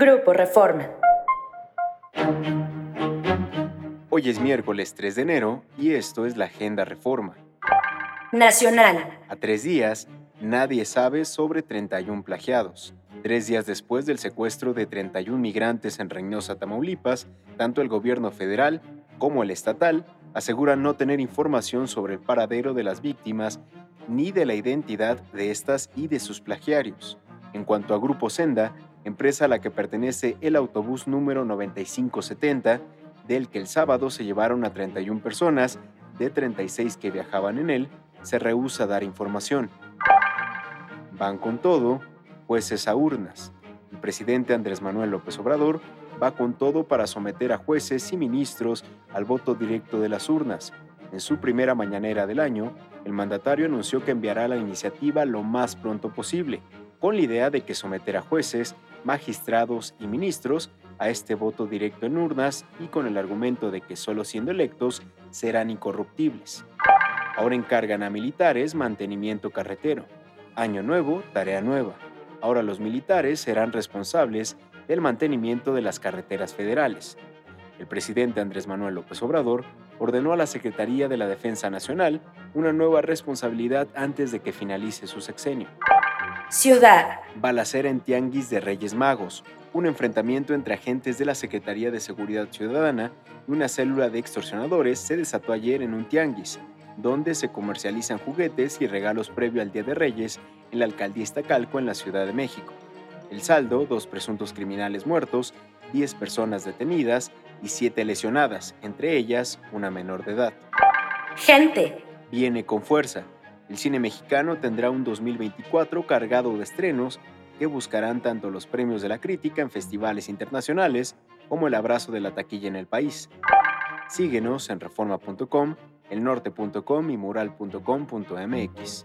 Grupo Reforma. Hoy es miércoles 3 de enero y esto es la Agenda Reforma. Nacional. A tres días, nadie sabe sobre 31 plagiados. Tres días después del secuestro de 31 migrantes en Reynosa, Tamaulipas, tanto el gobierno federal como el estatal aseguran no tener información sobre el paradero de las víctimas ni de la identidad de estas y de sus plagiarios. En cuanto a Grupo Senda, empresa a la que pertenece el autobús número 9570, del que el sábado se llevaron a 31 personas, de 36 que viajaban en él, se rehúsa dar información. Van con todo, jueces a urnas. El presidente Andrés Manuel López Obrador va con todo para someter a jueces y ministros al voto directo de las urnas. En su primera mañanera del año, el mandatario anunció que enviará la iniciativa lo más pronto posible, con la idea de que someter a jueces, magistrados y ministros a este voto directo en urnas y con el argumento de que solo siendo electos serán incorruptibles. Ahora encargan a militares mantenimiento carretero. Año nuevo, tarea nueva. Ahora los militares serán responsables del mantenimiento de las carreteras federales. El presidente Andrés Manuel López Obrador ordenó a la Secretaría de la Defensa Nacional una nueva responsabilidad antes de que finalice su sexenio. Ciudad. Balacera en Tianguis de Reyes Magos, un enfrentamiento entre agentes de la Secretaría de Seguridad Ciudadana y una célula de extorsionadores se desató ayer en un tianguis, donde se comercializan juguetes y regalos previo al Día de Reyes en la alcaldía Iztacalco en la Ciudad de México. El saldo, dos presuntos criminales muertos, 10 personas detenidas y 7 lesionadas, entre ellas una menor de edad. Gente. Viene con fuerza. El cine mexicano tendrá un 2024 cargado de estrenos que buscarán tanto los premios de la crítica en festivales internacionales como el abrazo de la taquilla en el país. Síguenos en reforma.com, elnorte.com y mural.com.mx.